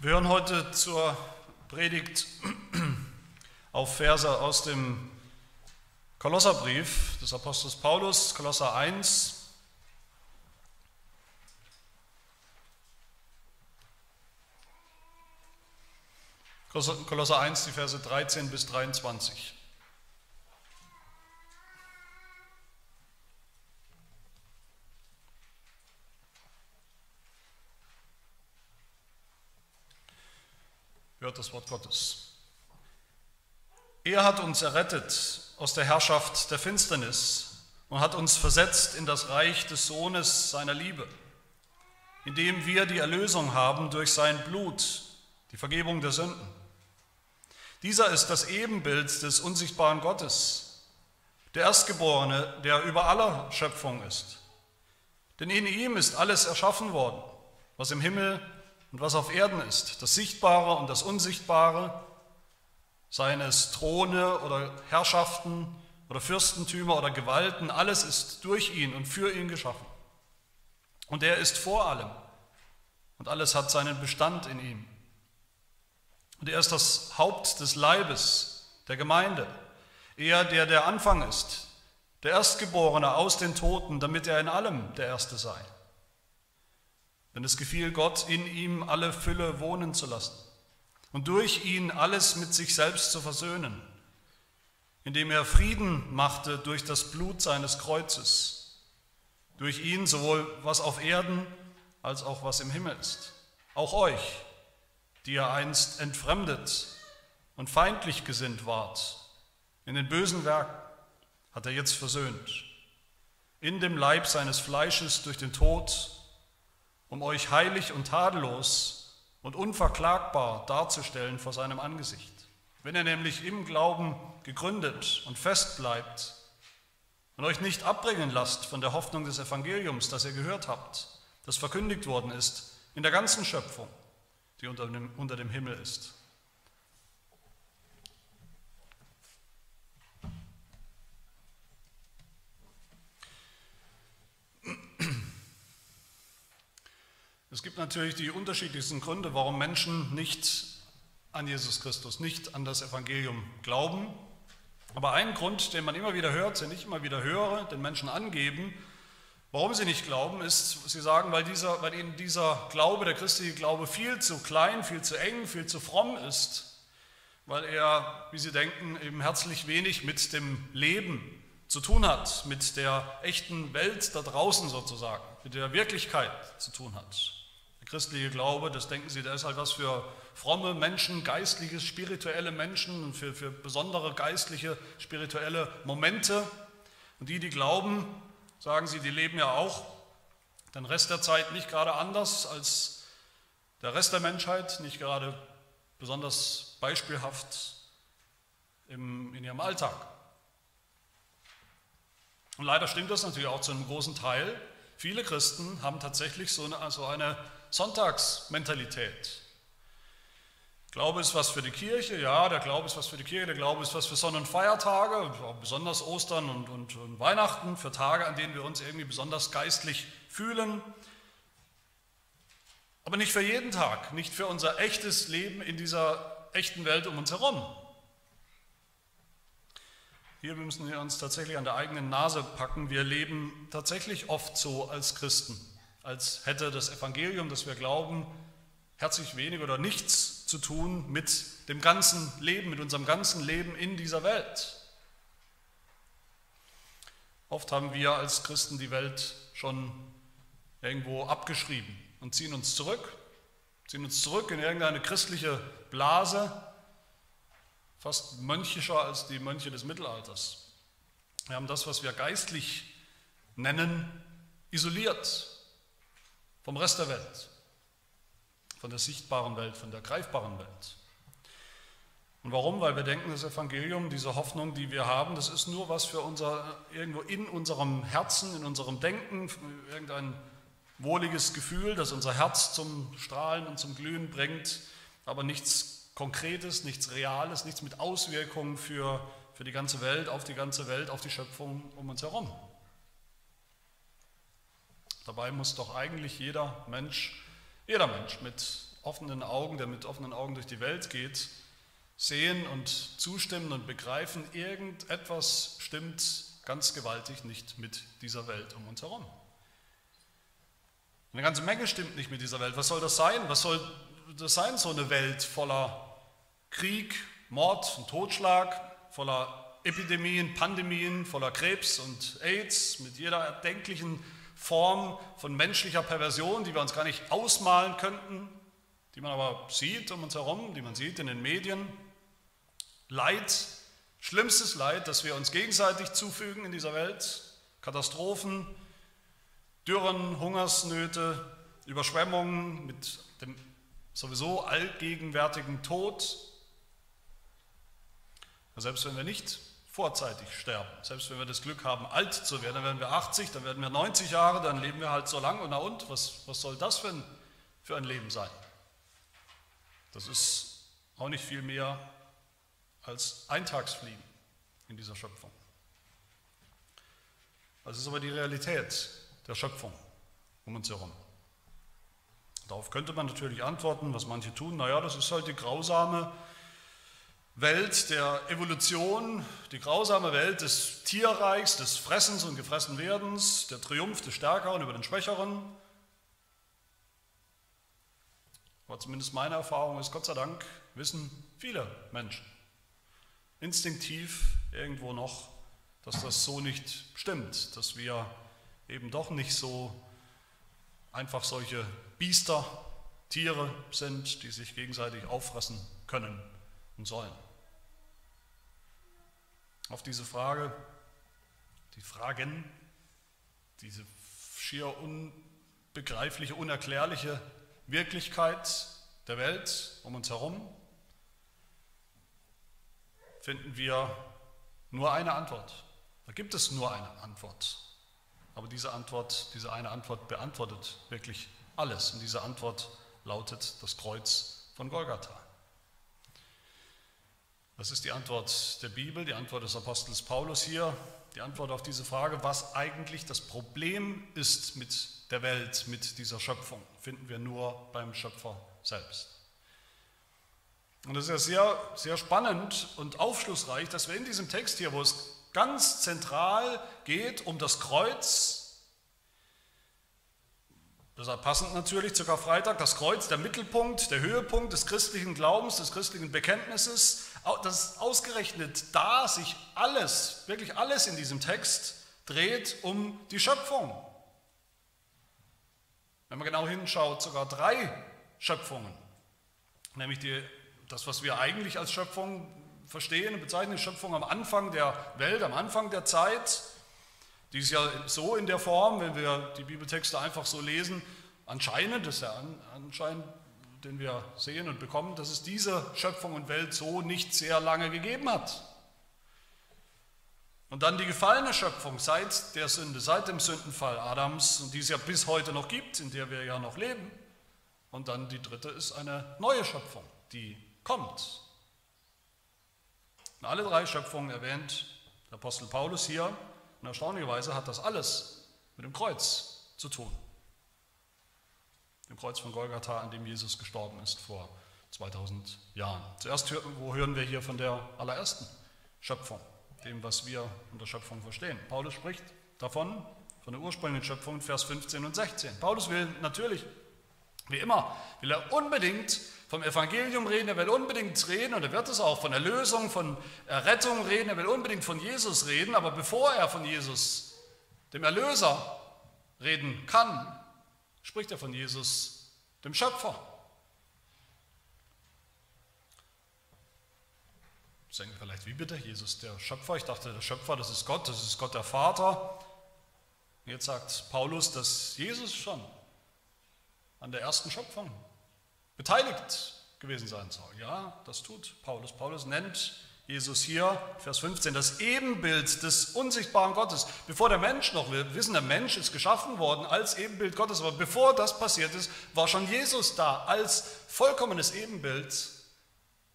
Wir hören heute zur Predigt auf Verse aus dem Kolosserbrief des Apostels Paulus, Kolosser 1. Kolosser 1, die Verse 13 bis 23. hört das Wort Gottes. Er hat uns errettet aus der Herrschaft der Finsternis und hat uns versetzt in das Reich des Sohnes seiner Liebe, indem wir die Erlösung haben durch sein Blut, die Vergebung der Sünden. Dieser ist das Ebenbild des unsichtbaren Gottes, der Erstgeborene, der über aller Schöpfung ist. Denn in ihm ist alles erschaffen worden, was im Himmel und was auf Erden ist, das Sichtbare und das Unsichtbare, seien es Throne oder Herrschaften oder Fürstentümer oder Gewalten, alles ist durch ihn und für ihn geschaffen. Und er ist vor allem und alles hat seinen Bestand in ihm. Und er ist das Haupt des Leibes, der Gemeinde, er, der der Anfang ist, der Erstgeborene aus den Toten, damit er in allem der Erste sei. Denn es gefiel Gott, in ihm alle Fülle wohnen zu lassen und durch ihn alles mit sich selbst zu versöhnen, indem er Frieden machte durch das Blut seines Kreuzes, durch ihn sowohl was auf Erden als auch was im Himmel ist. Auch euch, die ihr einst entfremdet und feindlich gesinnt wart, in den bösen Werken, hat er jetzt versöhnt, in dem Leib seines Fleisches durch den Tod, um euch heilig und tadellos und unverklagbar darzustellen vor seinem Angesicht. Wenn ihr nämlich im Glauben gegründet und fest bleibt und euch nicht abbringen lasst von der Hoffnung des Evangeliums, das ihr gehört habt, das verkündigt worden ist in der ganzen Schöpfung, die unter dem, unter dem Himmel ist. Es gibt natürlich die unterschiedlichsten Gründe, warum Menschen nicht an Jesus Christus, nicht an das Evangelium glauben. Aber ein Grund, den man immer wieder hört, den ich immer wieder höre, den Menschen angeben, warum sie nicht glauben, ist, sie sagen, weil, dieser, weil ihnen dieser Glaube, der christliche Glaube, viel zu klein, viel zu eng, viel zu fromm ist, weil er, wie sie denken, eben herzlich wenig mit dem Leben zu tun hat, mit der echten Welt da draußen sozusagen, mit der Wirklichkeit zu tun hat christliche Glaube, das denken Sie, da ist halt was für fromme Menschen, geistliche, spirituelle Menschen und für, für besondere geistliche, spirituelle Momente. Und die, die glauben, sagen Sie, die leben ja auch den Rest der Zeit nicht gerade anders als der Rest der Menschheit, nicht gerade besonders beispielhaft im, in ihrem Alltag. Und leider stimmt das natürlich auch zu einem großen Teil. Viele Christen haben tatsächlich so eine, so eine Sonntagsmentalität. Glaube ist was für die Kirche, ja, der Glaube ist was für die Kirche, der Glaube ist was für Sonn- und Feiertage, besonders Ostern und, und, und Weihnachten, für Tage, an denen wir uns irgendwie besonders geistlich fühlen. Aber nicht für jeden Tag, nicht für unser echtes Leben in dieser echten Welt um uns herum. Hier müssen wir uns tatsächlich an der eigenen Nase packen. Wir leben tatsächlich oft so als Christen als hätte das Evangelium, das wir glauben, herzlich wenig oder nichts zu tun mit dem ganzen Leben, mit unserem ganzen Leben in dieser Welt. Oft haben wir als Christen die Welt schon irgendwo abgeschrieben und ziehen uns zurück, ziehen uns zurück in irgendeine christliche Blase, fast mönchischer als die Mönche des Mittelalters. Wir haben das, was wir geistlich nennen, isoliert, vom Rest der Welt, von der sichtbaren Welt, von der greifbaren Welt. Und warum? Weil wir denken, das Evangelium, diese Hoffnung, die wir haben, das ist nur was für unser, irgendwo in unserem Herzen, in unserem Denken, irgendein wohliges Gefühl, das unser Herz zum Strahlen und zum Glühen bringt, aber nichts Konkretes, nichts Reales, nichts mit Auswirkungen für, für die ganze Welt, auf die ganze Welt, auf die Schöpfung um uns herum. Dabei muss doch eigentlich jeder Mensch, jeder Mensch mit offenen Augen, der mit offenen Augen durch die Welt geht, sehen und zustimmen und begreifen, irgendetwas stimmt ganz gewaltig nicht mit dieser Welt um uns herum. Eine ganze Menge stimmt nicht mit dieser Welt. Was soll das sein? Was soll das sein, so eine Welt voller Krieg, Mord und Totschlag, voller Epidemien, Pandemien, voller Krebs und AIDS, mit jeder erdenklichen Form von menschlicher Perversion, die wir uns gar nicht ausmalen könnten, die man aber sieht um uns herum, die man sieht in den Medien. Leid, schlimmstes Leid, das wir uns gegenseitig zufügen in dieser Welt, Katastrophen, Dürren, Hungersnöte, Überschwemmungen mit dem sowieso allgegenwärtigen Tod. Selbst wenn wir nicht vorzeitig sterben. Selbst wenn wir das Glück haben, alt zu werden, dann werden wir 80, dann werden wir 90 Jahre, dann leben wir halt so lang. Und na und, was, was soll das für ein, für ein Leben sein? Das ist auch nicht viel mehr als Eintagsfliegen in dieser Schöpfung. Das ist aber die Realität der Schöpfung um uns herum. Darauf könnte man natürlich antworten, was manche tun, naja, das ist halt die grausame Welt der Evolution, die grausame Welt des Tierreichs, des Fressens und Gefressenwerdens, der Triumph des Stärkeren über den Schwächeren. Aber zumindest meine Erfahrung ist, Gott sei Dank, wissen viele Menschen instinktiv irgendwo noch, dass das so nicht stimmt, dass wir eben doch nicht so einfach solche Biester, Tiere sind, die sich gegenseitig auffressen können und sollen. Auf diese Frage, die Fragen, diese schier unbegreifliche, unerklärliche Wirklichkeit der Welt um uns herum, finden wir nur eine Antwort. Da gibt es nur eine Antwort. Aber diese Antwort, diese eine Antwort beantwortet wirklich alles. Und diese Antwort lautet das Kreuz von Golgatha. Das ist die Antwort der Bibel, die Antwort des Apostels Paulus hier, die Antwort auf diese Frage, was eigentlich das Problem ist mit der Welt, mit dieser Schöpfung, finden wir nur beim Schöpfer selbst. Und es ist ja sehr, sehr spannend und aufschlussreich, dass wir in diesem Text hier, wo es ganz zentral geht um das Kreuz, deshalb passend natürlich zu Karfreitag, das Kreuz, der Mittelpunkt, der Höhepunkt des christlichen Glaubens, des christlichen Bekenntnisses, dass ausgerechnet da sich alles, wirklich alles in diesem Text dreht um die Schöpfung. Wenn man genau hinschaut, sogar drei Schöpfungen, nämlich die, das, was wir eigentlich als Schöpfung verstehen und bezeichnen, die Schöpfung am Anfang der Welt, am Anfang der Zeit, die ist ja so in der Form, wenn wir die Bibeltexte einfach so lesen, anscheinend, das ist ja anscheinend den wir sehen und bekommen, dass es diese Schöpfung und Welt so nicht sehr lange gegeben hat. Und dann die gefallene Schöpfung seit der Sünde, seit dem Sündenfall Adams, und die es ja bis heute noch gibt, in der wir ja noch leben. Und dann die dritte ist eine neue Schöpfung, die kommt. Und alle drei Schöpfungen erwähnt der Apostel Paulus hier. Und erstaunlicherweise hat das alles mit dem Kreuz zu tun dem Kreuz von Golgatha, an dem Jesus gestorben ist vor 2000 Jahren. Zuerst wo hören wir hier von der allerersten Schöpfung, dem, was wir unter Schöpfung verstehen. Paulus spricht davon, von der ursprünglichen Schöpfung, Vers 15 und 16. Paulus will natürlich, wie immer, will er unbedingt vom Evangelium reden, er will unbedingt reden und er wird es auch von Erlösung, von Errettung reden, er will unbedingt von Jesus reden, aber bevor er von Jesus, dem Erlöser, reden kann, spricht er von Jesus, dem Schöpfer. Denken vielleicht, wie bitte? Jesus der Schöpfer? Ich dachte, der Schöpfer, das ist Gott, das ist Gott der Vater. Jetzt sagt Paulus, dass Jesus schon an der ersten Schöpfung beteiligt gewesen sein soll. Ja, das tut Paulus. Paulus nennt Jesus hier, Vers 15, das Ebenbild des unsichtbaren Gottes. Bevor der Mensch noch, wir wissen, der Mensch ist geschaffen worden als Ebenbild Gottes, aber bevor das passiert ist, war schon Jesus da als vollkommenes Ebenbild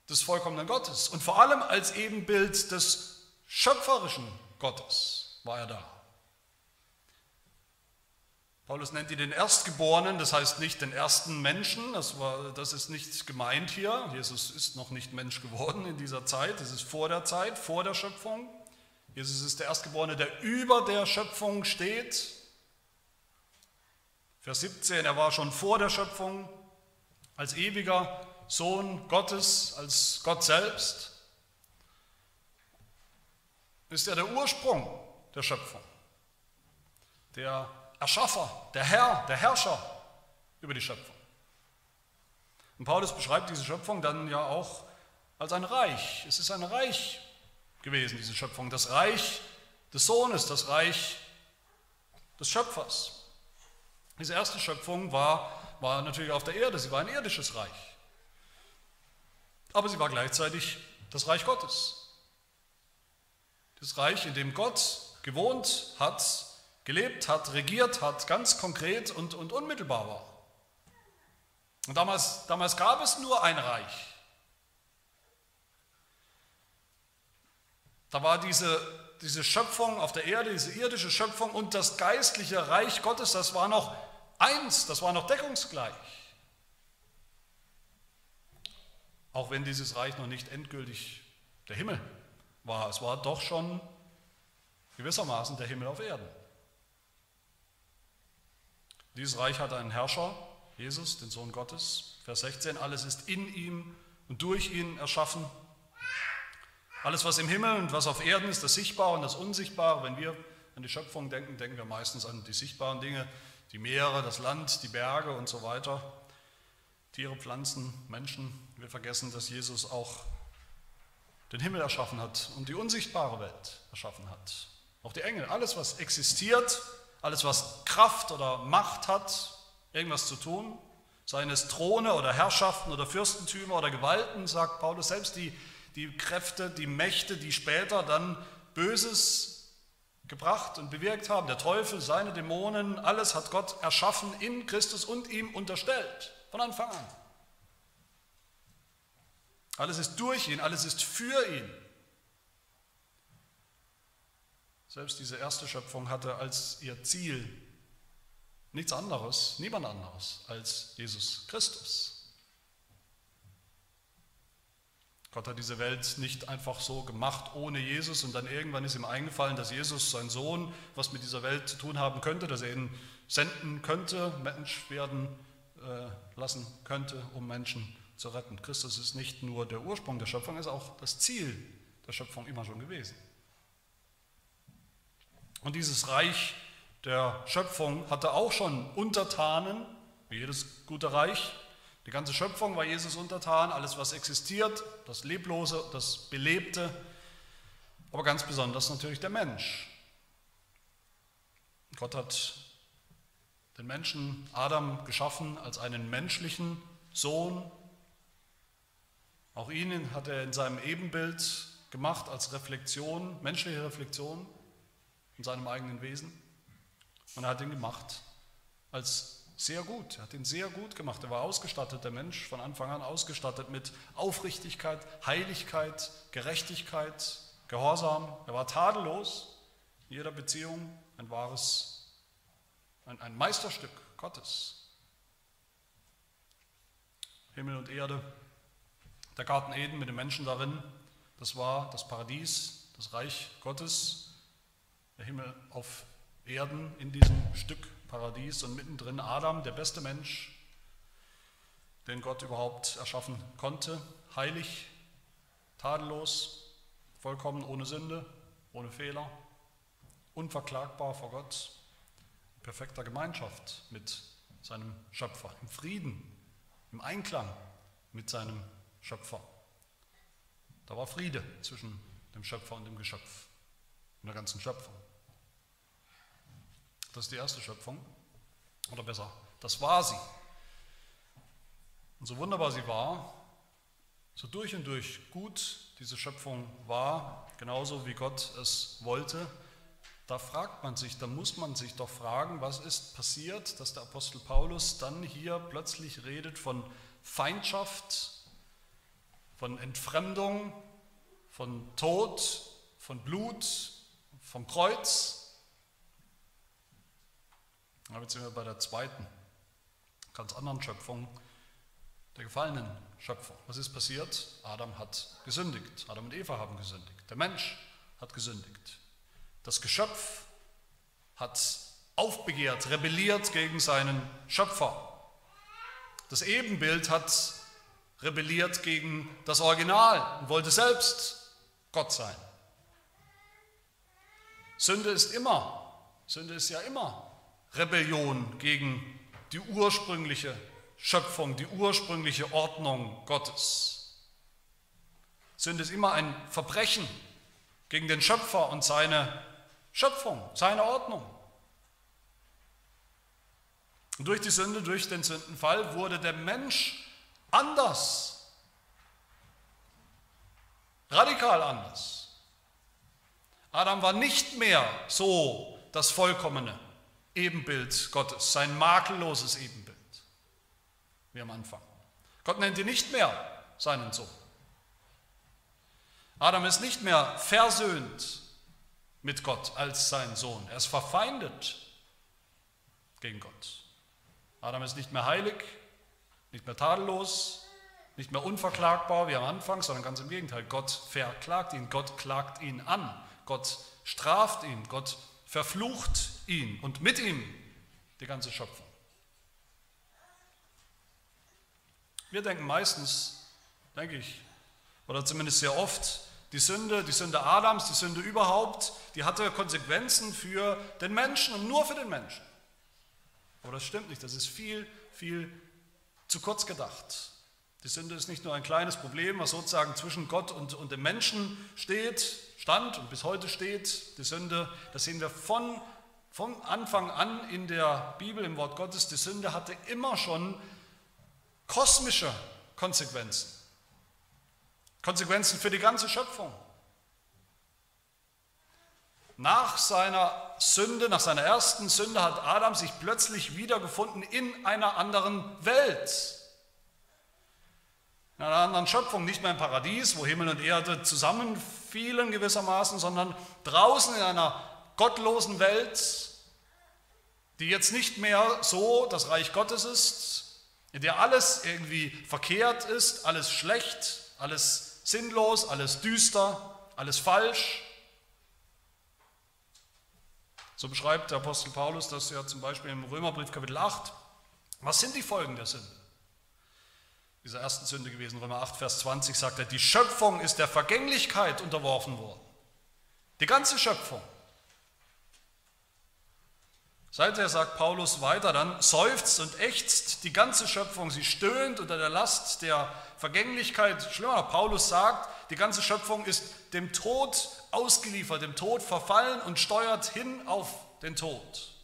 des vollkommenen Gottes und vor allem als Ebenbild des schöpferischen Gottes war er da. Paulus nennt ihn den Erstgeborenen, das heißt nicht den ersten Menschen, das, war, das ist nicht gemeint hier. Jesus ist noch nicht Mensch geworden in dieser Zeit, das ist vor der Zeit, vor der Schöpfung. Jesus ist der Erstgeborene, der über der Schöpfung steht. Vers 17, er war schon vor der Schöpfung als ewiger Sohn Gottes, als Gott selbst. Ist er der Ursprung der Schöpfung, der Erschaffer, der Herr, der Herrscher über die Schöpfung. Und Paulus beschreibt diese Schöpfung dann ja auch als ein Reich. Es ist ein Reich gewesen, diese Schöpfung. Das Reich des Sohnes, das Reich des Schöpfers. Diese erste Schöpfung war, war natürlich auf der Erde, sie war ein irdisches Reich. Aber sie war gleichzeitig das Reich Gottes. Das Reich, in dem Gott gewohnt hat, gelebt hat, regiert hat, ganz konkret und, und unmittelbar war. Und damals, damals gab es nur ein Reich. Da war diese, diese Schöpfung auf der Erde, diese irdische Schöpfung und das geistliche Reich Gottes, das war noch eins, das war noch deckungsgleich. Auch wenn dieses Reich noch nicht endgültig der Himmel war, es war doch schon gewissermaßen der Himmel auf Erden. Dieses Reich hat einen Herrscher, Jesus, den Sohn Gottes. Vers 16, alles ist in ihm und durch ihn erschaffen. Alles, was im Himmel und was auf Erden ist, das Sichtbare und das Unsichtbare. Wenn wir an die Schöpfung denken, denken wir meistens an die sichtbaren Dinge, die Meere, das Land, die Berge und so weiter. Tiere, Pflanzen, Menschen. Wir vergessen, dass Jesus auch den Himmel erschaffen hat und die unsichtbare Welt erschaffen hat. Auch die Engel, alles, was existiert, alles, was Kraft oder Macht hat, irgendwas zu tun, seien es Throne oder Herrschaften oder Fürstentümer oder Gewalten, sagt Paulus, selbst die, die Kräfte, die Mächte, die später dann Böses gebracht und bewirkt haben, der Teufel, seine Dämonen, alles hat Gott erschaffen in Christus und ihm unterstellt, von Anfang an. Alles ist durch ihn, alles ist für ihn. Selbst diese erste Schöpfung hatte als ihr Ziel nichts anderes, niemand anderes als Jesus Christus. Gott hat diese Welt nicht einfach so gemacht ohne Jesus und dann irgendwann ist ihm eingefallen, dass Jesus, sein Sohn, was mit dieser Welt zu tun haben könnte, dass er ihn senden könnte, Mensch werden äh, lassen könnte, um Menschen zu retten. Christus ist nicht nur der Ursprung der Schöpfung, er ist auch das Ziel der Schöpfung immer schon gewesen. Und dieses Reich der Schöpfung hatte auch schon Untertanen, wie jedes gute Reich. Die ganze Schöpfung war Jesus untertan, alles was existiert, das Leblose, das Belebte, aber ganz besonders natürlich der Mensch. Gott hat den Menschen Adam geschaffen als einen menschlichen Sohn. Auch ihn hat er in seinem Ebenbild gemacht als Reflexion, menschliche Reflexion in seinem eigenen Wesen. Und er hat ihn gemacht als sehr gut. Er hat ihn sehr gut gemacht. Er war ausgestattet, der Mensch, von Anfang an ausgestattet mit Aufrichtigkeit, Heiligkeit, Gerechtigkeit, Gehorsam. Er war tadellos in jeder Beziehung, ein wahres, ein, ein Meisterstück Gottes. Himmel und Erde, der Garten Eden mit den Menschen darin, das war das Paradies, das Reich Gottes, der Himmel auf Erden in diesem Stück Paradies und mittendrin Adam, der beste Mensch, den Gott überhaupt erschaffen konnte, heilig, tadellos, vollkommen ohne Sünde, ohne Fehler, unverklagbar vor Gott, in perfekter Gemeinschaft mit seinem Schöpfer, im Frieden, im Einklang mit seinem Schöpfer. Da war Friede zwischen dem Schöpfer und dem Geschöpf, in der ganzen Schöpfung. Das ist die erste Schöpfung. Oder besser, das war sie. Und so wunderbar sie war, so durch und durch gut diese Schöpfung war, genauso wie Gott es wollte, da fragt man sich, da muss man sich doch fragen, was ist passiert, dass der Apostel Paulus dann hier plötzlich redet von Feindschaft, von Entfremdung, von Tod, von Blut, vom Kreuz, Jetzt sind wir bei der zweiten, ganz anderen Schöpfung, der gefallenen Schöpfung. Was ist passiert? Adam hat gesündigt. Adam und Eva haben gesündigt. Der Mensch hat gesündigt. Das Geschöpf hat aufbegehrt, rebelliert gegen seinen Schöpfer. Das Ebenbild hat rebelliert gegen das Original und wollte selbst Gott sein. Sünde ist immer, Sünde ist ja immer Rebellion gegen die ursprüngliche Schöpfung, die ursprüngliche Ordnung Gottes. Sünde ist immer ein Verbrechen gegen den Schöpfer und seine Schöpfung, seine Ordnung. Und durch die Sünde, durch den Sündenfall wurde der Mensch anders. Radikal anders. Adam war nicht mehr so das vollkommene Ebenbild Gottes, sein makelloses Ebenbild, wie am Anfang. Gott nennt ihn nicht mehr seinen Sohn. Adam ist nicht mehr versöhnt mit Gott als sein Sohn. Er ist verfeindet gegen Gott. Adam ist nicht mehr heilig, nicht mehr tadellos, nicht mehr unverklagbar wie am Anfang, sondern ganz im Gegenteil. Gott verklagt ihn, Gott klagt ihn an, Gott straft ihn, Gott verflucht ihn und mit ihm die ganze Schöpfung. Wir denken meistens, denke ich, oder zumindest sehr oft, die Sünde, die Sünde Adams, die Sünde überhaupt, die hatte Konsequenzen für den Menschen und nur für den Menschen. Aber das stimmt nicht, das ist viel, viel zu kurz gedacht. Die Sünde ist nicht nur ein kleines Problem, was sozusagen zwischen Gott und, und dem Menschen steht, stand und bis heute steht. Die Sünde, das sehen wir von, von Anfang an in der Bibel, im Wort Gottes. Die Sünde hatte immer schon kosmische Konsequenzen. Konsequenzen für die ganze Schöpfung. Nach seiner Sünde, nach seiner ersten Sünde hat Adam sich plötzlich wiedergefunden in einer anderen Welt. In einer anderen Schöpfung, nicht mehr im Paradies, wo Himmel und Erde zusammenfielen gewissermaßen, sondern draußen in einer gottlosen Welt, die jetzt nicht mehr so das Reich Gottes ist, in der alles irgendwie verkehrt ist, alles schlecht, alles sinnlos, alles düster, alles falsch. So beschreibt der Apostel Paulus das ja zum Beispiel im Römerbrief Kapitel 8. Was sind die Folgen der Sünde? Dieser ersten Sünde gewesen, Römer 8, Vers 20 sagt er, die Schöpfung ist der Vergänglichkeit unterworfen worden. Die ganze Schöpfung. Seither sagt Paulus weiter dann, seufzt und ächzt die ganze Schöpfung, sie stöhnt unter der Last der Vergänglichkeit. Schlimmer, Paulus sagt, die ganze Schöpfung ist dem Tod ausgeliefert, dem Tod verfallen und steuert hin auf den Tod.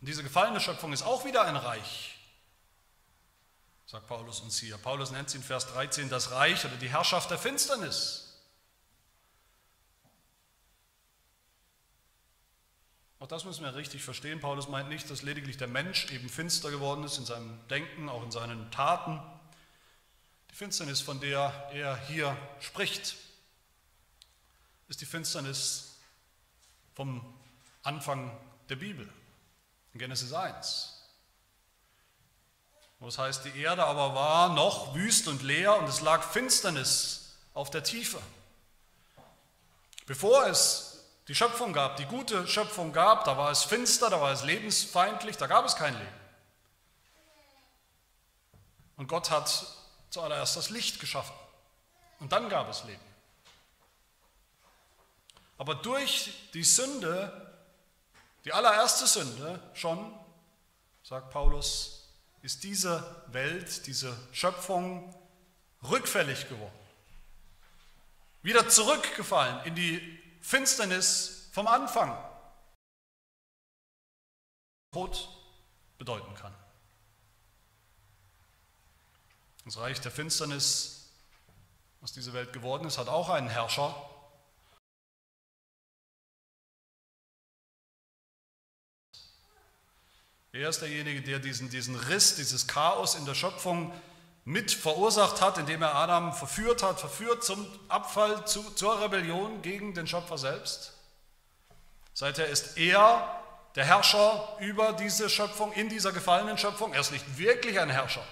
Und diese gefallene Schöpfung ist auch wieder ein Reich, sagt Paulus uns hier. Paulus nennt sie in Vers 13 das Reich oder die Herrschaft der Finsternis. Auch das müssen wir richtig verstehen. Paulus meint nicht, dass lediglich der Mensch eben finster geworden ist in seinem Denken, auch in seinen Taten, die Finsternis, von der er hier spricht, ist die Finsternis vom Anfang der Bibel, in Genesis 1. Wo heißt, die Erde aber war noch wüst und leer und es lag Finsternis auf der Tiefe. Bevor es die Schöpfung gab, die gute Schöpfung gab, da war es finster, da war es lebensfeindlich, da gab es kein Leben. Und Gott hat zuallererst das Licht geschaffen und dann gab es Leben. Aber durch die Sünde, die allererste Sünde schon, sagt Paulus, ist diese Welt, diese Schöpfung rückfällig geworden. Wieder zurückgefallen in die Finsternis vom Anfang. Tod bedeuten kann. Das Reich der Finsternis, was diese Welt geworden ist, hat auch einen Herrscher. Er ist derjenige, der diesen, diesen Riss, dieses Chaos in der Schöpfung mit verursacht hat, indem er Adam verführt hat, verführt zum Abfall, zu, zur Rebellion gegen den Schöpfer selbst. Seither ist er der Herrscher über diese Schöpfung, in dieser gefallenen Schöpfung. Er ist nicht wirklich ein Herrscher,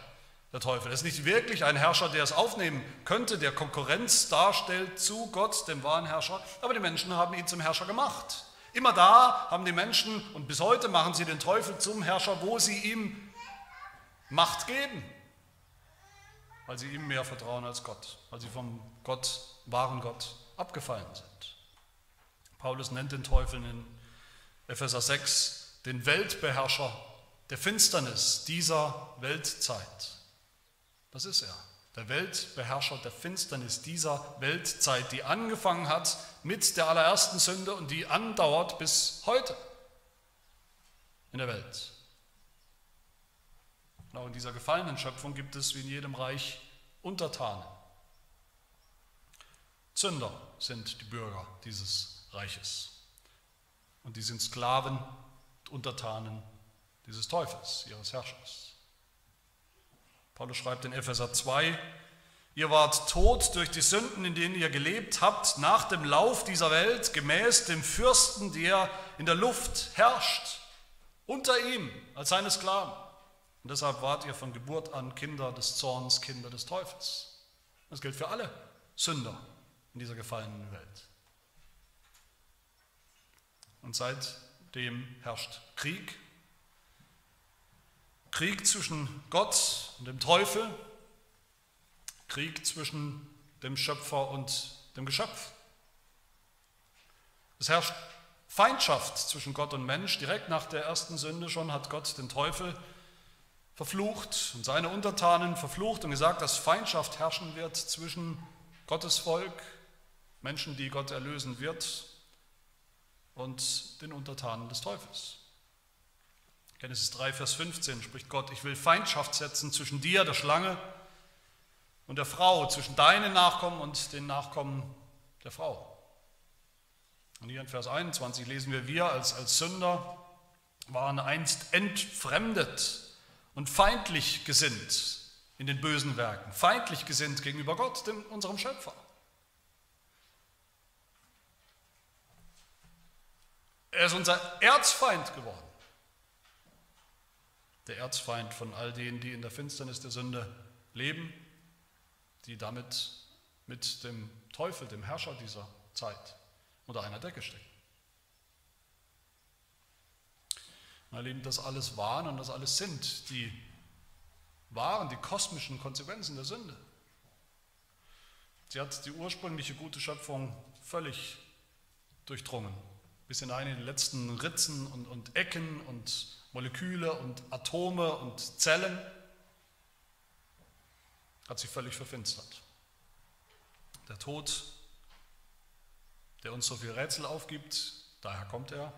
der Teufel. Er ist nicht wirklich ein Herrscher, der es aufnehmen könnte, der Konkurrenz darstellt zu Gott, dem wahren Herrscher. Aber die Menschen haben ihn zum Herrscher gemacht. Immer da haben die Menschen, und bis heute machen sie den Teufel zum Herrscher, wo sie ihm Macht geben, weil sie ihm mehr vertrauen als Gott, weil sie vom Gott, wahren Gott abgefallen sind. Paulus nennt den Teufel in Epheser 6 den Weltbeherrscher der Finsternis dieser Weltzeit. Das ist er, der Weltbeherrscher der Finsternis dieser Weltzeit, die angefangen hat mit der allerersten Sünde und die andauert bis heute in der Welt. Und auch in dieser gefallenen Schöpfung gibt es wie in jedem Reich Untertanen. Zünder sind die Bürger dieses Reiches. Und die sind Sklaven und Untertanen dieses Teufels, ihres Herrschers. Paulus schreibt in Epheser 2, ihr wart tot durch die Sünden, in denen ihr gelebt habt, nach dem Lauf dieser Welt, gemäß dem Fürsten, der in der Luft herrscht, unter ihm als seine Sklaven. Und deshalb wart ihr von Geburt an Kinder des Zorns, Kinder des Teufels. Das gilt für alle Sünder in dieser gefallenen Welt. Und seitdem herrscht Krieg. Krieg zwischen Gott und dem Teufel. Krieg zwischen dem Schöpfer und dem Geschöpf. Es herrscht Feindschaft zwischen Gott und Mensch. Direkt nach der ersten Sünde schon hat Gott den Teufel verflucht und seine Untertanen verflucht und gesagt, dass Feindschaft herrschen wird zwischen Gottes Volk, Menschen, die Gott erlösen wird, und den Untertanen des Teufels. Genesis 3, Vers 15 spricht Gott, ich will Feindschaft setzen zwischen dir, der Schlange, und der Frau, zwischen deinen Nachkommen und den Nachkommen der Frau. Und hier in Vers 21 lesen wir, wir als, als Sünder waren einst entfremdet und feindlich gesinnt in den bösen Werken, feindlich gesinnt gegenüber Gott, dem, unserem Schöpfer. Er ist unser Erzfeind geworden. Der Erzfeind von all denen, die in der Finsternis der Sünde leben, die damit mit dem Teufel, dem Herrscher dieser Zeit, unter einer Decke stecken. Meine Lieben, das alles waren und das alles sind die wahren, die kosmischen Konsequenzen der Sünde. Sie hat die ursprüngliche gute Schöpfung völlig durchdrungen bis hinein in die letzten Ritzen und, und Ecken und Moleküle und Atome und Zellen, hat sie völlig verfinstert. Der Tod, der uns so viel Rätsel aufgibt, daher kommt er,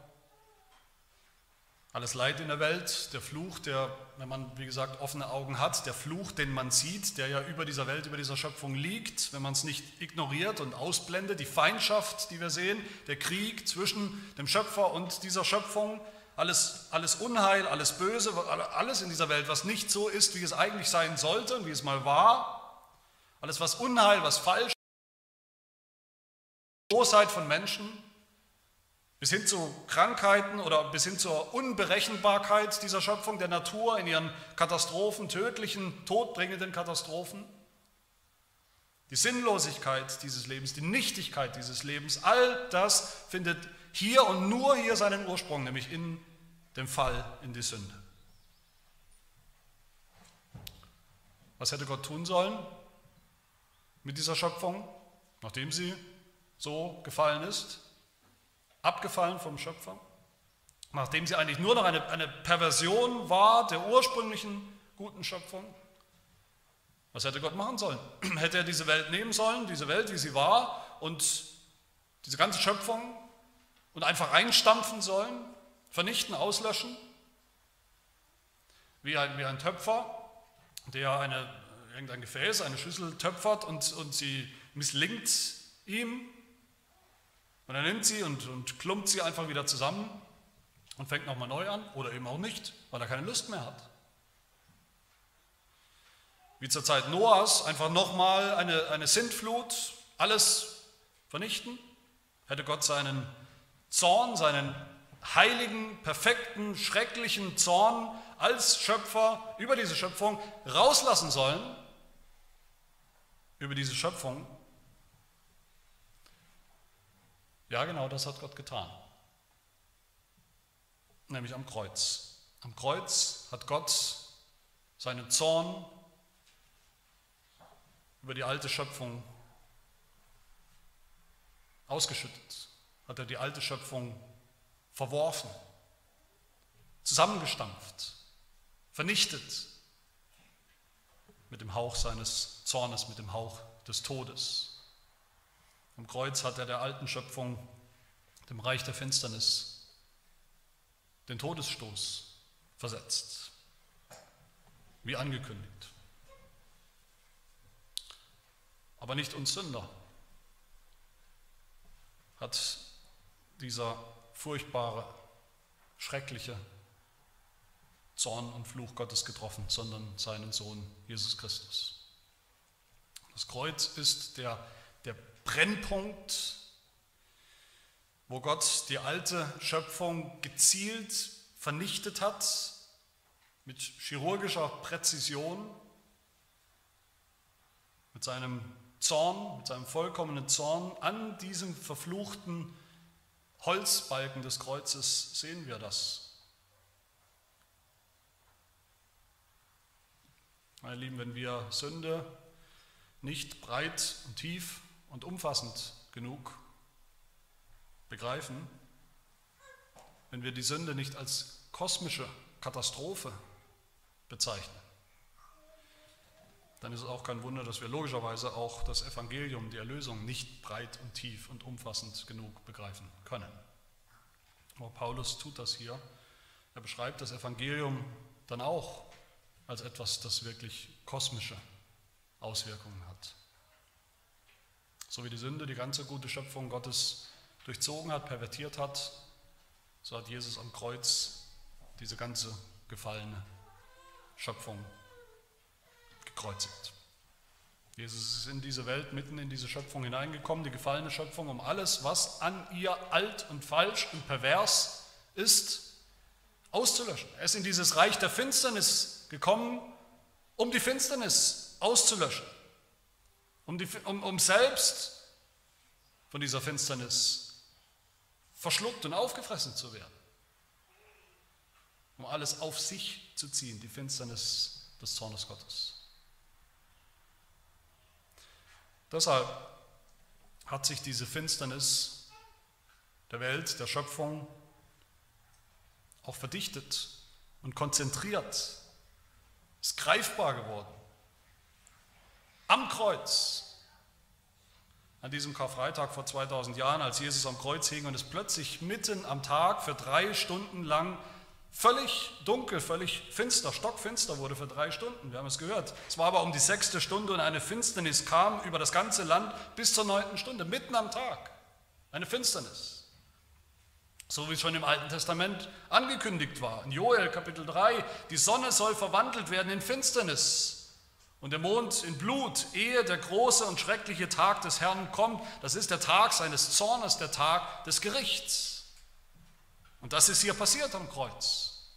alles Leid in der Welt, der Fluch, der, wenn man, wie gesagt, offene Augen hat, der Fluch, den man sieht, der ja über dieser Welt, über dieser Schöpfung liegt, wenn man es nicht ignoriert und ausblendet, die Feindschaft, die wir sehen, der Krieg zwischen dem Schöpfer und dieser Schöpfung, alles, alles Unheil, alles Böse, alles in dieser Welt, was nicht so ist, wie es eigentlich sein sollte und wie es mal war, alles was Unheil, was falsch, Bosheit von Menschen, bis hin zu Krankheiten oder bis hin zur Unberechenbarkeit dieser Schöpfung der Natur in ihren Katastrophen, tödlichen, todbringenden Katastrophen. Die Sinnlosigkeit dieses Lebens, die Nichtigkeit dieses Lebens, all das findet hier und nur hier seinen Ursprung, nämlich in dem Fall in die Sünde. Was hätte Gott tun sollen mit dieser Schöpfung, nachdem sie so gefallen ist? Abgefallen vom Schöpfer, nachdem sie eigentlich nur noch eine, eine Perversion war der ursprünglichen guten Schöpfung. Was hätte Gott machen sollen? Hätte er diese Welt nehmen sollen, diese Welt, wie sie war, und diese ganze Schöpfung und einfach einstampfen sollen, vernichten, auslöschen? Wie ein, wie ein Töpfer, der eine, irgendein Gefäß, eine Schüssel töpfert und, und sie misslingt ihm und er nimmt sie und, und klumpt sie einfach wieder zusammen und fängt nochmal neu an oder eben auch nicht, weil er keine Lust mehr hat. Wie zur Zeit Noahs, einfach nochmal eine, eine Sintflut, alles vernichten. Hätte Gott seinen Zorn, seinen heiligen, perfekten, schrecklichen Zorn als Schöpfer über diese Schöpfung rauslassen sollen, über diese Schöpfung. Ja, genau das hat Gott getan. Nämlich am Kreuz. Am Kreuz hat Gott seinen Zorn über die alte Schöpfung ausgeschüttet. Hat er die alte Schöpfung verworfen, zusammengestampft, vernichtet mit dem Hauch seines Zornes, mit dem Hauch des Todes. Am Kreuz hat er der alten Schöpfung, dem Reich der Finsternis, den Todesstoß versetzt, wie angekündigt. Aber nicht uns Sünder hat dieser furchtbare, schreckliche Zorn und Fluch Gottes getroffen, sondern seinen Sohn Jesus Christus. Das Kreuz ist der, der Brennpunkt, wo Gott die alte Schöpfung gezielt vernichtet hat, mit chirurgischer Präzision, mit seinem Zorn, mit seinem vollkommenen Zorn an diesem verfluchten Holzbalken des Kreuzes sehen wir das. Meine Lieben, wenn wir Sünde nicht breit und tief und umfassend genug begreifen, wenn wir die Sünde nicht als kosmische Katastrophe bezeichnen, dann ist es auch kein Wunder, dass wir logischerweise auch das Evangelium, die Erlösung, nicht breit und tief und umfassend genug begreifen können. Aber Paulus tut das hier. Er beschreibt das Evangelium dann auch als etwas, das wirklich kosmische Auswirkungen hat. So wie die Sünde die ganze gute Schöpfung Gottes durchzogen hat, pervertiert hat, so hat Jesus am Kreuz diese ganze gefallene Schöpfung gekreuzigt. Jesus ist in diese Welt, mitten in diese Schöpfung hineingekommen, die gefallene Schöpfung, um alles, was an ihr alt und falsch und pervers ist, auszulöschen. Er ist in dieses Reich der Finsternis gekommen, um die Finsternis auszulöschen, um, die, um, um selbst von dieser Finsternis verschluckt und aufgefressen zu werden, um alles auf sich zu ziehen, die Finsternis des Zornes Gottes. Deshalb hat sich diese Finsternis der Welt, der Schöpfung auch verdichtet und konzentriert, ist greifbar geworden. Am Kreuz, an diesem Karfreitag vor 2000 Jahren, als Jesus am Kreuz hing und es plötzlich mitten am Tag für drei Stunden lang Völlig dunkel, völlig finster, stockfinster wurde für drei Stunden. Wir haben es gehört. Es war aber um die sechste Stunde und eine Finsternis kam über das ganze Land bis zur neunten Stunde, mitten am Tag. Eine Finsternis. So wie es schon im Alten Testament angekündigt war. In Joel Kapitel 3, die Sonne soll verwandelt werden in Finsternis und der Mond in Blut, ehe der große und schreckliche Tag des Herrn kommt. Das ist der Tag seines Zornes, der Tag des Gerichts. Und das ist hier passiert am Kreuz.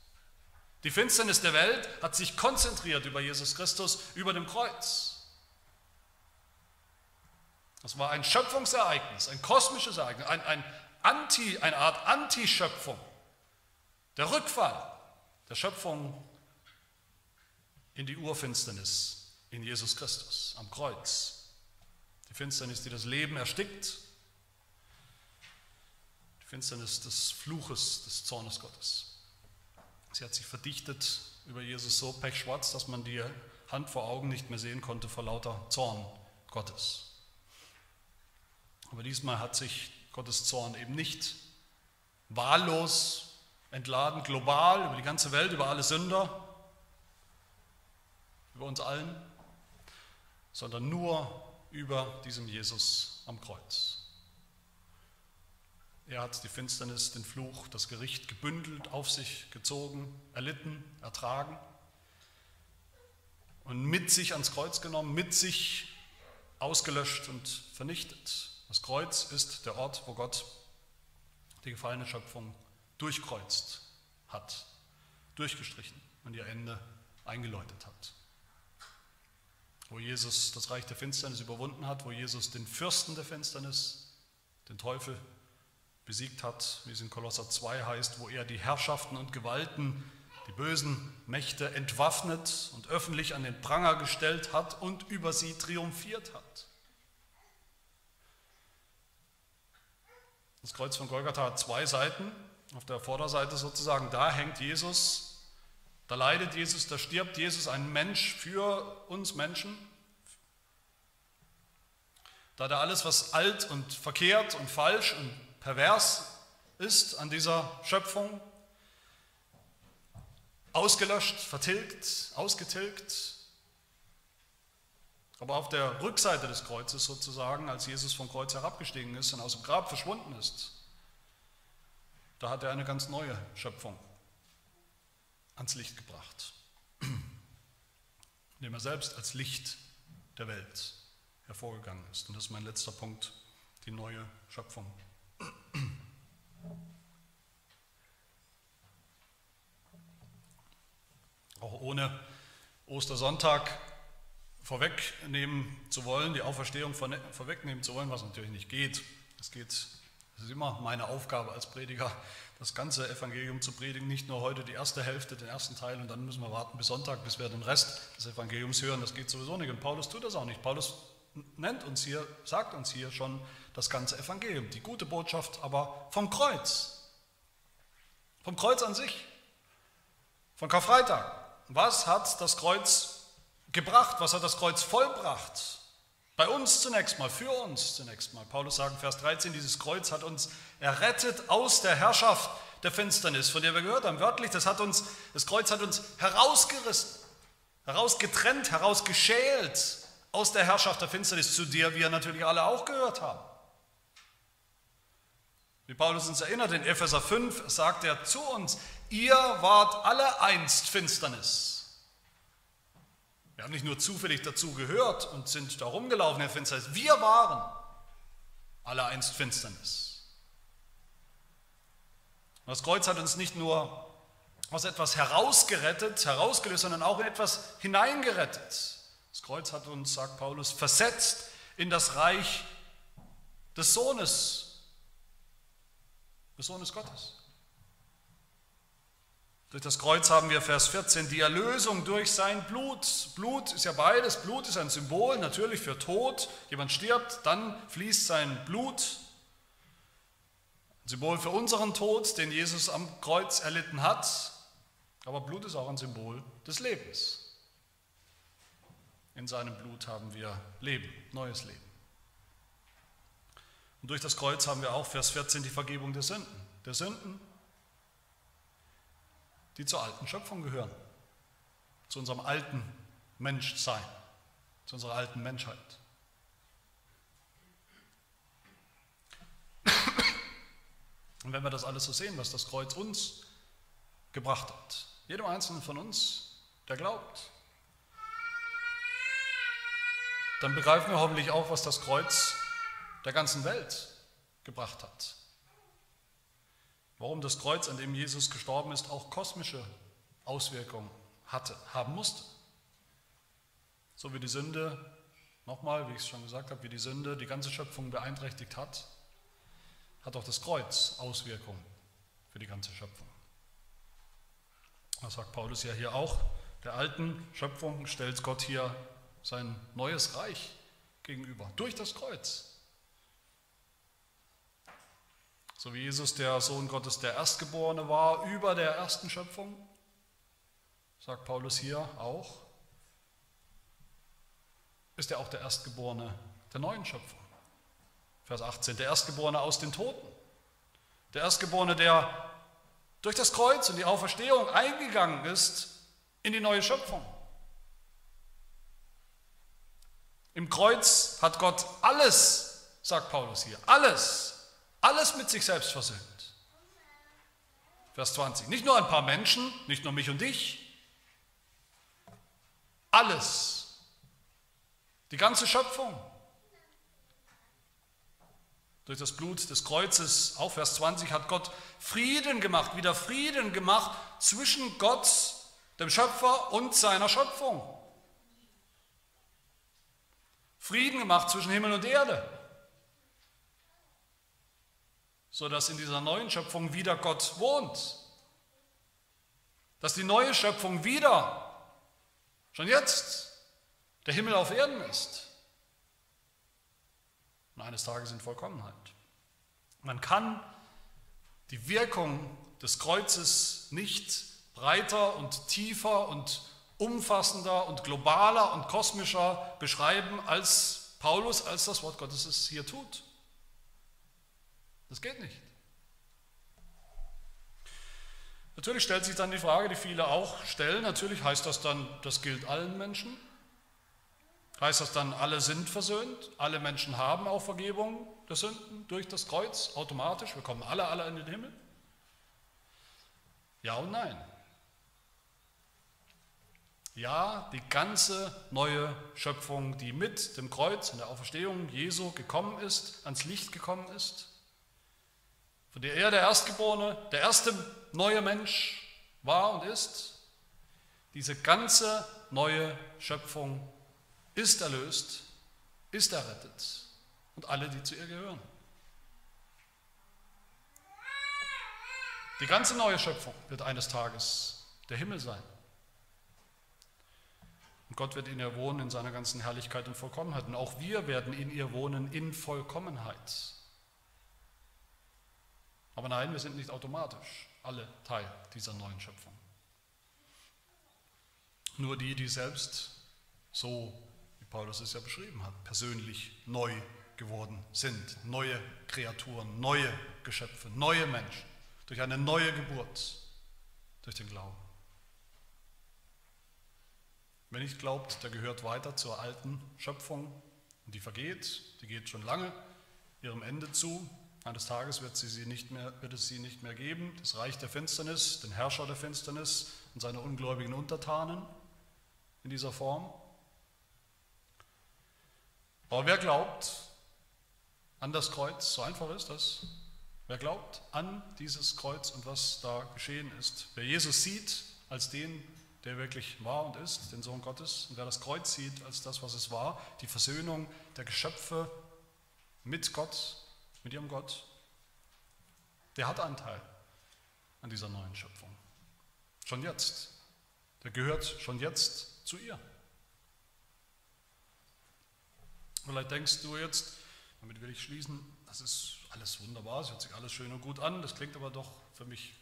Die Finsternis der Welt hat sich konzentriert über Jesus Christus, über dem Kreuz. Das war ein Schöpfungsereignis, ein kosmisches Ereignis, ein, ein Anti, eine Art Antischöpfung. Der Rückfall der Schöpfung in die Urfinsternis in Jesus Christus am Kreuz. Die Finsternis, die das Leben erstickt Finsternis des Fluches des Zornes Gottes. Sie hat sich verdichtet über Jesus so pechschwarz, dass man die Hand vor Augen nicht mehr sehen konnte vor lauter Zorn Gottes. Aber diesmal hat sich Gottes Zorn eben nicht wahllos entladen, global, über die ganze Welt, über alle Sünder, über uns allen, sondern nur über diesem Jesus am Kreuz. Er hat die Finsternis, den Fluch, das Gericht gebündelt, auf sich gezogen, erlitten, ertragen und mit sich ans Kreuz genommen, mit sich ausgelöscht und vernichtet. Das Kreuz ist der Ort, wo Gott die gefallene Schöpfung durchkreuzt hat, durchgestrichen und ihr Ende eingeläutet hat. Wo Jesus das Reich der Finsternis überwunden hat, wo Jesus den Fürsten der Finsternis, den Teufel, besiegt hat, wie es in Kolosser 2 heißt, wo er die Herrschaften und Gewalten, die bösen Mächte entwaffnet und öffentlich an den Pranger gestellt hat und über sie triumphiert hat. Das Kreuz von Golgatha hat zwei Seiten. Auf der Vorderseite sozusagen, da hängt Jesus, da leidet Jesus, da stirbt Jesus, ein Mensch für uns Menschen. Da hat er alles, was alt und verkehrt und falsch und pervers ist an dieser Schöpfung, ausgelöscht, vertilgt, ausgetilgt, aber auf der Rückseite des Kreuzes sozusagen, als Jesus vom Kreuz herabgestiegen ist und aus dem Grab verschwunden ist, da hat er eine ganz neue Schöpfung ans Licht gebracht, indem er selbst als Licht der Welt hervorgegangen ist. Und das ist mein letzter Punkt, die neue Schöpfung. Auch ohne Ostersonntag vorwegnehmen zu wollen, die Auferstehung vorwegnehmen zu wollen, was natürlich nicht geht. Es geht, es ist immer meine Aufgabe als Prediger, das ganze Evangelium zu predigen, nicht nur heute die erste Hälfte, den ersten Teil und dann müssen wir warten bis Sonntag, bis wir den Rest des Evangeliums hören. Das geht sowieso nicht und Paulus tut das auch nicht. Paulus nennt uns hier, sagt uns hier schon das ganze Evangelium, die gute Botschaft, aber vom Kreuz. Vom Kreuz an sich. Von Karfreitag. Was hat das Kreuz gebracht? Was hat das Kreuz vollbracht? Bei uns zunächst mal, für uns zunächst mal. Paulus sagt in Vers 13, dieses Kreuz hat uns errettet aus der Herrschaft der Finsternis, von der wir gehört haben. Wörtlich, das, hat uns, das Kreuz hat uns herausgerissen, herausgetrennt, herausgeschält aus der Herrschaft der Finsternis, zu der wir natürlich alle auch gehört haben. Wie Paulus uns erinnert, in Epheser 5 sagt er zu uns, ihr wart alle einst Finsternis wir haben nicht nur zufällig dazu gehört und sind da rumgelaufen der Finsternis. Wir waren alle einst Finsternis. das Kreuz hat uns nicht nur aus etwas herausgerettet, herausgelöst, sondern auch in etwas hineingerettet. Das Kreuz hat uns, sagt Paulus, versetzt in das Reich des Sohnes, des Sohnes Gottes. Durch das Kreuz haben wir Vers 14 die Erlösung durch sein Blut. Blut ist ja beides. Blut ist ein Symbol natürlich für Tod. Jemand stirbt, dann fließt sein Blut. Ein Symbol für unseren Tod, den Jesus am Kreuz erlitten hat. Aber Blut ist auch ein Symbol des Lebens. In seinem Blut haben wir Leben, neues Leben. Und durch das Kreuz haben wir auch, Vers 14, die Vergebung der Sünden. Der Sünden die zur alten Schöpfung gehören, zu unserem alten Menschsein, zu unserer alten Menschheit. Und wenn wir das alles so sehen, was das Kreuz uns gebracht hat, jedem Einzelnen von uns, der glaubt, dann begreifen wir hoffentlich auch, was das Kreuz der ganzen Welt gebracht hat. Warum das Kreuz, an dem Jesus gestorben ist, auch kosmische Auswirkungen hatte, haben musste. So wie die Sünde, nochmal, wie ich es schon gesagt habe, wie die Sünde die ganze Schöpfung beeinträchtigt hat, hat auch das Kreuz Auswirkungen für die ganze Schöpfung. Das sagt Paulus ja hier auch. Der alten Schöpfung stellt Gott hier sein neues Reich gegenüber, durch das Kreuz. So wie Jesus der Sohn Gottes der Erstgeborene war über der ersten Schöpfung, sagt Paulus hier auch, ist er auch der Erstgeborene der neuen Schöpfung. Vers 18, der Erstgeborene aus den Toten. Der Erstgeborene, der durch das Kreuz und die Auferstehung eingegangen ist in die neue Schöpfung. Im Kreuz hat Gott alles, sagt Paulus hier, alles alles mit sich selbst versöhnt. Vers 20. Nicht nur ein paar Menschen, nicht nur mich und dich. Alles. Die ganze Schöpfung. Durch das Blut des Kreuzes, auch Vers 20, hat Gott Frieden gemacht, wieder Frieden gemacht zwischen Gott, dem Schöpfer, und seiner Schöpfung. Frieden gemacht zwischen Himmel und Erde, sodass in dieser neuen Schöpfung wieder Gott wohnt. Dass die neue Schöpfung wieder, schon jetzt, der Himmel auf Erden ist. Und eines Tages in Vollkommenheit. Man kann die Wirkung des Kreuzes nicht breiter und tiefer und umfassender und globaler und kosmischer beschreiben, als Paulus, als das Wort Gottes es hier tut. Das geht nicht. Natürlich stellt sich dann die Frage, die viele auch stellen, natürlich heißt das dann, das gilt allen Menschen. Heißt das dann, alle sind versöhnt, alle Menschen haben auch Vergebung der Sünden durch das Kreuz automatisch, wir kommen alle, alle in den Himmel? Ja und nein. Ja, die ganze neue Schöpfung, die mit dem Kreuz und der Auferstehung Jesu gekommen ist, ans Licht gekommen ist, von der er der Erstgeborene, der erste neue Mensch war und ist, diese ganze neue Schöpfung ist erlöst, ist errettet und alle, die zu ihr gehören. Die ganze neue Schöpfung wird eines Tages der Himmel sein. Und Gott wird in ihr wohnen in seiner ganzen Herrlichkeit und Vollkommenheit. Und auch wir werden in ihr wohnen in Vollkommenheit. Aber nein, wir sind nicht automatisch alle Teil dieser neuen Schöpfung. Nur die, die selbst so, wie Paulus es ja beschrieben hat, persönlich neu geworden sind, neue Kreaturen, neue Geschöpfe, neue Menschen, durch eine neue Geburt, durch den Glauben. Wer nicht glaubt, der gehört weiter zur alten Schöpfung und die vergeht, die geht schon lange ihrem Ende zu. Eines Tages wird, sie nicht mehr, wird es sie nicht mehr geben, das Reich der Finsternis, den Herrscher der Finsternis und seine ungläubigen Untertanen in dieser Form. Aber wer glaubt an das Kreuz, so einfach ist das, wer glaubt an dieses Kreuz und was da geschehen ist, wer Jesus sieht als den, der wirklich war und ist, den Sohn Gottes, und wer das Kreuz sieht als das, was es war, die Versöhnung der Geschöpfe mit Gott, mit ihrem Gott, der hat Anteil an dieser neuen Schöpfung. Schon jetzt. Der gehört schon jetzt zu ihr. Vielleicht denkst du jetzt, damit will ich schließen, das ist alles wunderbar, es hört sich alles schön und gut an, das klingt aber doch für mich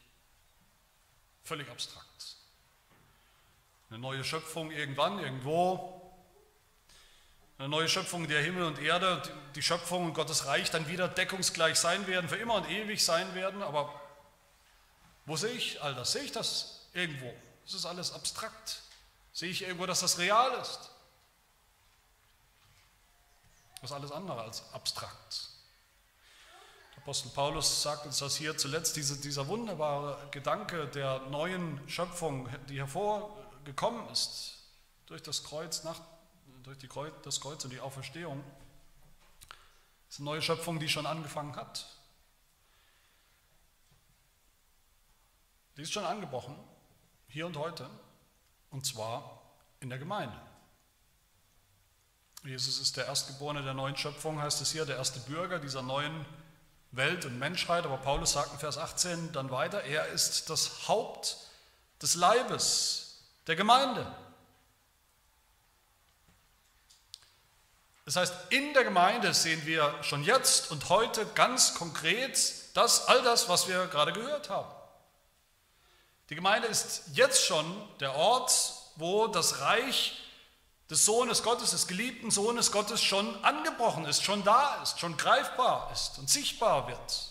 völlig abstrakt. Eine neue Schöpfung irgendwann, irgendwo, eine neue Schöpfung, der Himmel und Erde, die Schöpfung und Gottes Reich dann wieder deckungsgleich sein werden, für immer und ewig sein werden. Aber wo sehe ich all das? Sehe ich das irgendwo? Das ist alles abstrakt. Sehe ich irgendwo, dass das real ist? Das ist alles andere als abstrakt. Der Apostel Paulus sagt uns das hier zuletzt, diese, dieser wunderbare Gedanke der neuen Schöpfung, die hervorgekommen ist durch das Kreuz nach durch die Kreuz, das Kreuz und die Auferstehung. Ist eine neue Schöpfung, die schon angefangen hat. Die ist schon angebrochen, hier und heute, und zwar in der Gemeinde. Jesus ist der Erstgeborene der neuen Schöpfung, heißt es hier, der erste Bürger dieser neuen Welt und Menschheit. Aber Paulus sagt in Vers 18 dann weiter, er ist das Haupt des Leibes, der Gemeinde. Das heißt, in der Gemeinde sehen wir schon jetzt und heute ganz konkret das, all das, was wir gerade gehört haben. Die Gemeinde ist jetzt schon der Ort, wo das Reich des Sohnes Gottes, des geliebten Sohnes Gottes schon angebrochen ist, schon da ist, schon greifbar ist und sichtbar wird.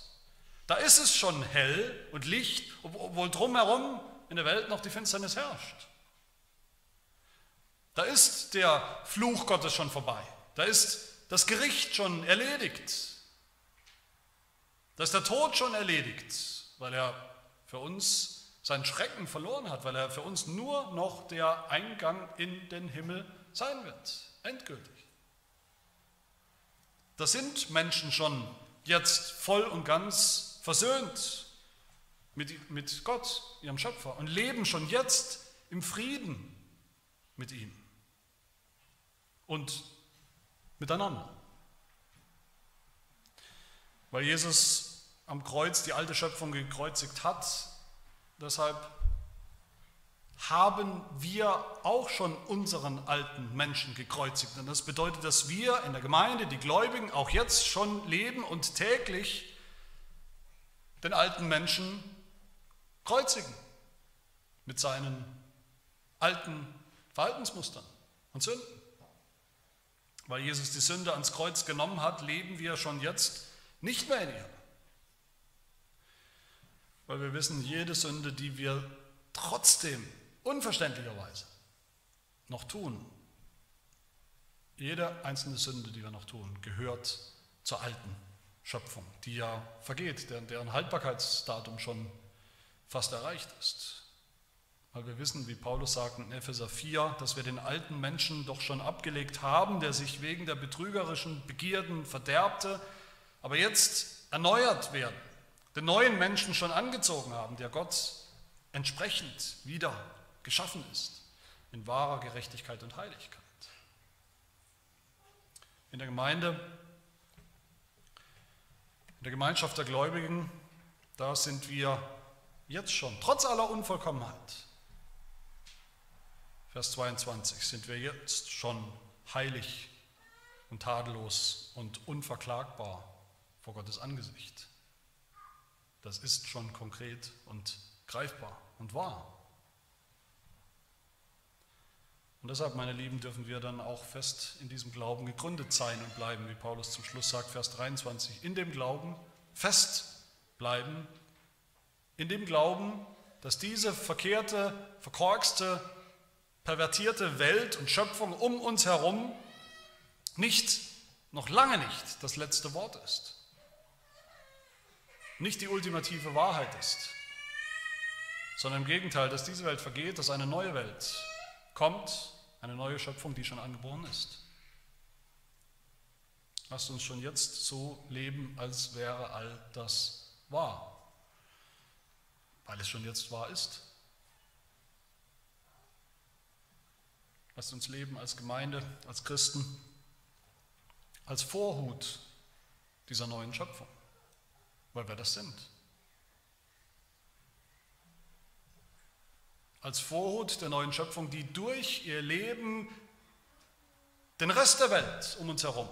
Da ist es schon hell und Licht, obwohl drumherum in der Welt noch die Finsternis herrscht. Da ist der Fluch Gottes schon vorbei. Da ist das Gericht schon erledigt. Da ist der Tod schon erledigt, weil er für uns seinen Schrecken verloren hat, weil er für uns nur noch der Eingang in den Himmel sein wird, endgültig. Da sind Menschen schon jetzt voll und ganz versöhnt mit, mit Gott, ihrem Schöpfer, und leben schon jetzt im Frieden mit ihm und miteinander. Weil Jesus am Kreuz die alte Schöpfung gekreuzigt hat, deshalb haben wir auch schon unseren alten Menschen gekreuzigt. Und das bedeutet, dass wir in der Gemeinde, die Gläubigen, auch jetzt schon leben und täglich den alten Menschen kreuzigen mit seinen alten Verhaltensmustern und Sünden. Weil Jesus die Sünde ans Kreuz genommen hat, leben wir schon jetzt nicht mehr in ihr. Weil wir wissen, jede Sünde, die wir trotzdem unverständlicherweise noch tun, jede einzelne Sünde, die wir noch tun, gehört zur alten Schöpfung, die ja vergeht, deren, Haltbarkeitsdatum schon fast erreicht ist. Weil wir wissen, wie Paulus sagt in Epheser 4, dass wir den alten Menschen doch schon abgelegt haben, der sich wegen der betrügerischen Begierden verderbte, aber jetzt erneuert werden, den neuen Menschen schon angezogen haben, der Gott entsprechend wieder geschaffen ist, in wahrer Gerechtigkeit und Heiligkeit. In der Gemeinde, in der Gemeinschaft der Gläubigen, da sind wir jetzt schon, trotz aller Unvollkommenheit, Vers 22, sind wir jetzt schon heilig und tadellos und unverklagbar vor Gottes Angesicht. Das ist schon konkret und greifbar und wahr. Und deshalb, meine Lieben, dürfen wir dann auch fest in diesem Glauben gegründet sein und bleiben, wie Paulus zum Schluss sagt, Vers 23, in dem Glauben fest bleiben, in dem Glauben, dass diese verkehrte, verkorkste, pervertierte Welt und Schöpfung um uns herum nicht, noch lange nicht das letzte Wort ist, nicht die ultimative Wahrheit ist, sondern im Gegenteil, dass diese Welt vergeht, dass eine neue Welt kommt, eine neue Schöpfung, die schon angeboren ist. Lasst uns schon jetzt so leben, als wäre all das wahr, weil es schon jetzt wahr ist. Lasst uns leben als Gemeinde, als Christen, als Vorhut dieser neuen Schöpfung, weil wir das sind. als Vorhut der neuen Schöpfung, die durch ihr Leben den Rest der Welt um uns herum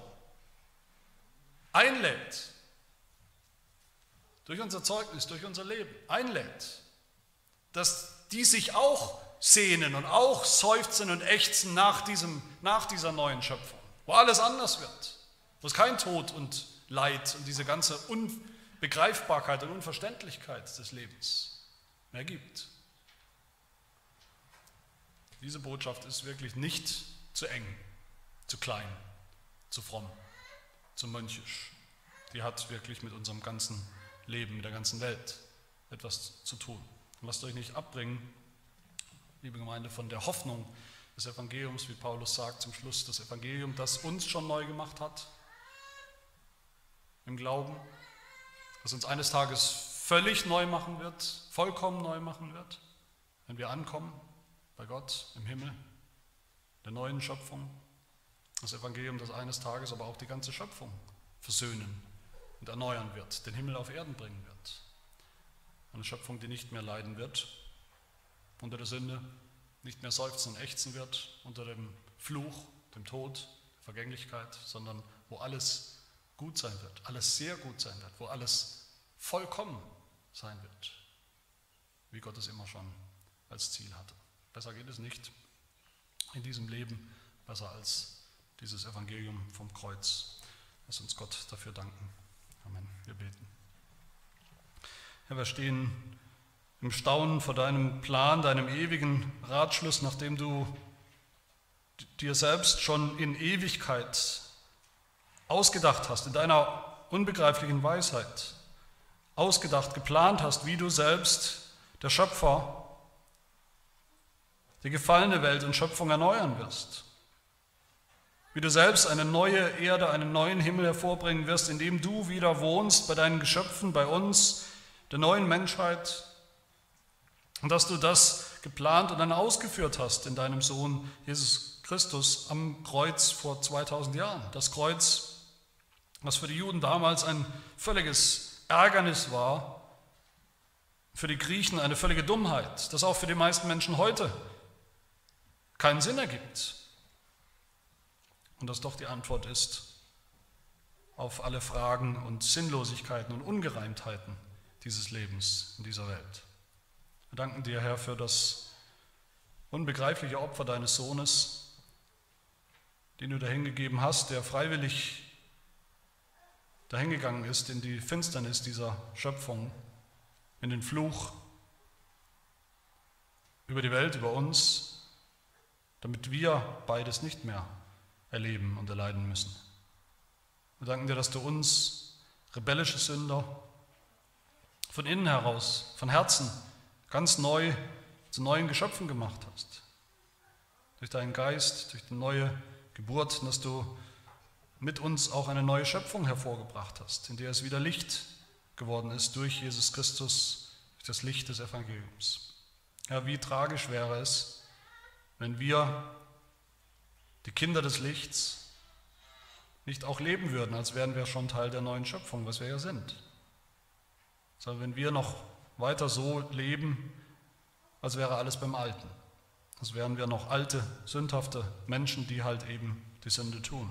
einlädt, durch unser Zeugnis, durch unser Leben einlädt, dass die sich auch sehnen und auch seufzen und ächzen nach, diesem, nach dieser neuen Schöpfung, wo alles anders wird, wo es kein Tod und Leid und diese ganze Unbegreifbarkeit und Unverständlichkeit des Lebens mehr gibt. Diese Botschaft ist wirklich nicht zu eng, zu klein, zu fromm, zu mönchisch. Die hat wirklich mit unserem ganzen Leben, mit der ganzen Welt etwas zu tun. lasst euch nicht abbringen, liebe Gemeinde, von der Hoffnung des Evangeliums, wie Paulus sagt zum Schluss, das Evangelium, das uns schon neu gemacht hat im Glauben, das uns eines Tages völlig neu machen wird, vollkommen neu machen wird, wenn wir ankommen bei Gott im Himmel, der neuen Schöpfung. Das Evangelium, das eines Tages aber auch die ganze Schöpfung versöhnen und erneuern wird, den Himmel auf Erden bringen wird. Eine Schöpfung, die nicht mehr leiden wird unter der Sünde, nicht mehr seufzen und ächzen wird unter dem Fluch, dem Tod, der Vergänglichkeit, sondern wo alles gut sein wird, alles sehr gut sein wird, wo alles vollkommen sein wird, wie Gott es immer schon als Ziel hatte. Besser geht es nicht in diesem Leben, besser als dieses Evangelium vom Kreuz. Lass uns Gott dafür danken. Amen. Wir beten. Herr, wir stehen im Staunen vor deinem Plan, deinem ewigen Ratschluss, nachdem du dir selbst schon in Ewigkeit ausgedacht hast, in deiner unbegreiflichen Weisheit, ausgedacht, geplant hast, wie du selbst, der Schöpfer, die gefallene Welt und Schöpfung erneuern wirst. wie du selbst eine neue Erde, einen neuen Himmel hervorbringen wirst, in dem du wieder wohnst bei deinen Geschöpfen, bei uns, der neuen Menschheit, und dass du das geplant und dann ausgeführt hast in deinem Sohn Jesus Christus am Kreuz vor 2000 Jahren. Das Kreuz, was für die Juden damals ein völliges Ärgernis war, für die Griechen eine völlige Dummheit, das auch für die meisten Menschen heute keinen Sinn ergibt. Und das doch die Antwort ist auf alle Fragen und Sinnlosigkeiten und Ungereimtheiten dieses Lebens in dieser Welt. Wir danken dir, Herr, für das unbegreifliche Opfer deines Sohnes, den du dahingegeben hast, der freiwillig dahingegangen ist in die Finsternis dieser Schöpfung, in den Fluch über die Welt, über uns, damit wir beides nicht mehr erleben und erleiden müssen. Wir danken dir, dass du uns, rebellische Sünder, von innen heraus, von Herzen, ganz neu zu neuen Geschöpfen gemacht hast. Durch deinen Geist, durch die neue Geburt, dass du mit uns auch eine neue Schöpfung hervorgebracht hast, in der es wieder Licht geworden ist durch Jesus Christus, durch das Licht des Evangeliums. Ja, wie tragisch wäre es, wenn wir, die Kinder des Lichts, nicht auch leben würden, als wären wir schon Teil der neuen Schöpfung, was wir ja sind. Sondern wenn wir noch weiter so leben, als wäre alles beim Alten. Als wären wir noch alte, sündhafte Menschen, die halt eben die Sünde tun.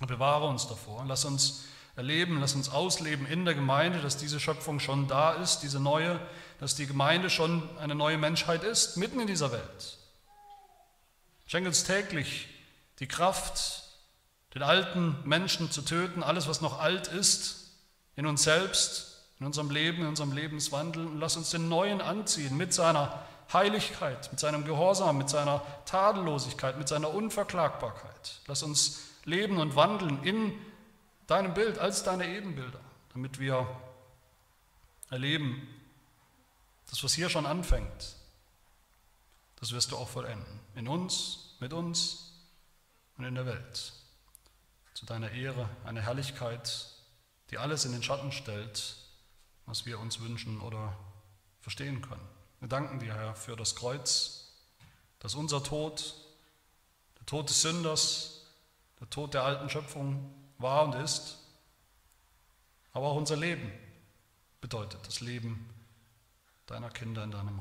Und bewahre uns davor. Lass uns erleben, lass uns ausleben in der Gemeinde, dass diese Schöpfung schon da ist, diese neue, dass die Gemeinde schon eine neue Menschheit ist, mitten in dieser Welt. Schenke uns täglich die Kraft, den alten Menschen zu töten, alles, was noch alt ist, in uns selbst, in unserem Leben, in unserem Lebenswandel und lass uns den Neuen anziehen mit seiner Heiligkeit, mit seinem Gehorsam, mit seiner Tadellosigkeit, mit seiner Unverklagbarkeit. Lass uns leben und wandeln in deinem Bild als deine Ebenbilder, damit wir erleben, das, was hier schon anfängt, das wirst du auch vollenden. In uns, mit uns und in der Welt. Zu deiner Ehre, eine Herrlichkeit, die alles in den Schatten stellt, was wir uns wünschen oder verstehen können. Wir danken dir, Herr, für das Kreuz, dass unser Tod, der Tod des Sünders, der Tod der alten Schöpfung war und ist, aber auch unser Leben bedeutet, das Leben deiner Kinder in deinem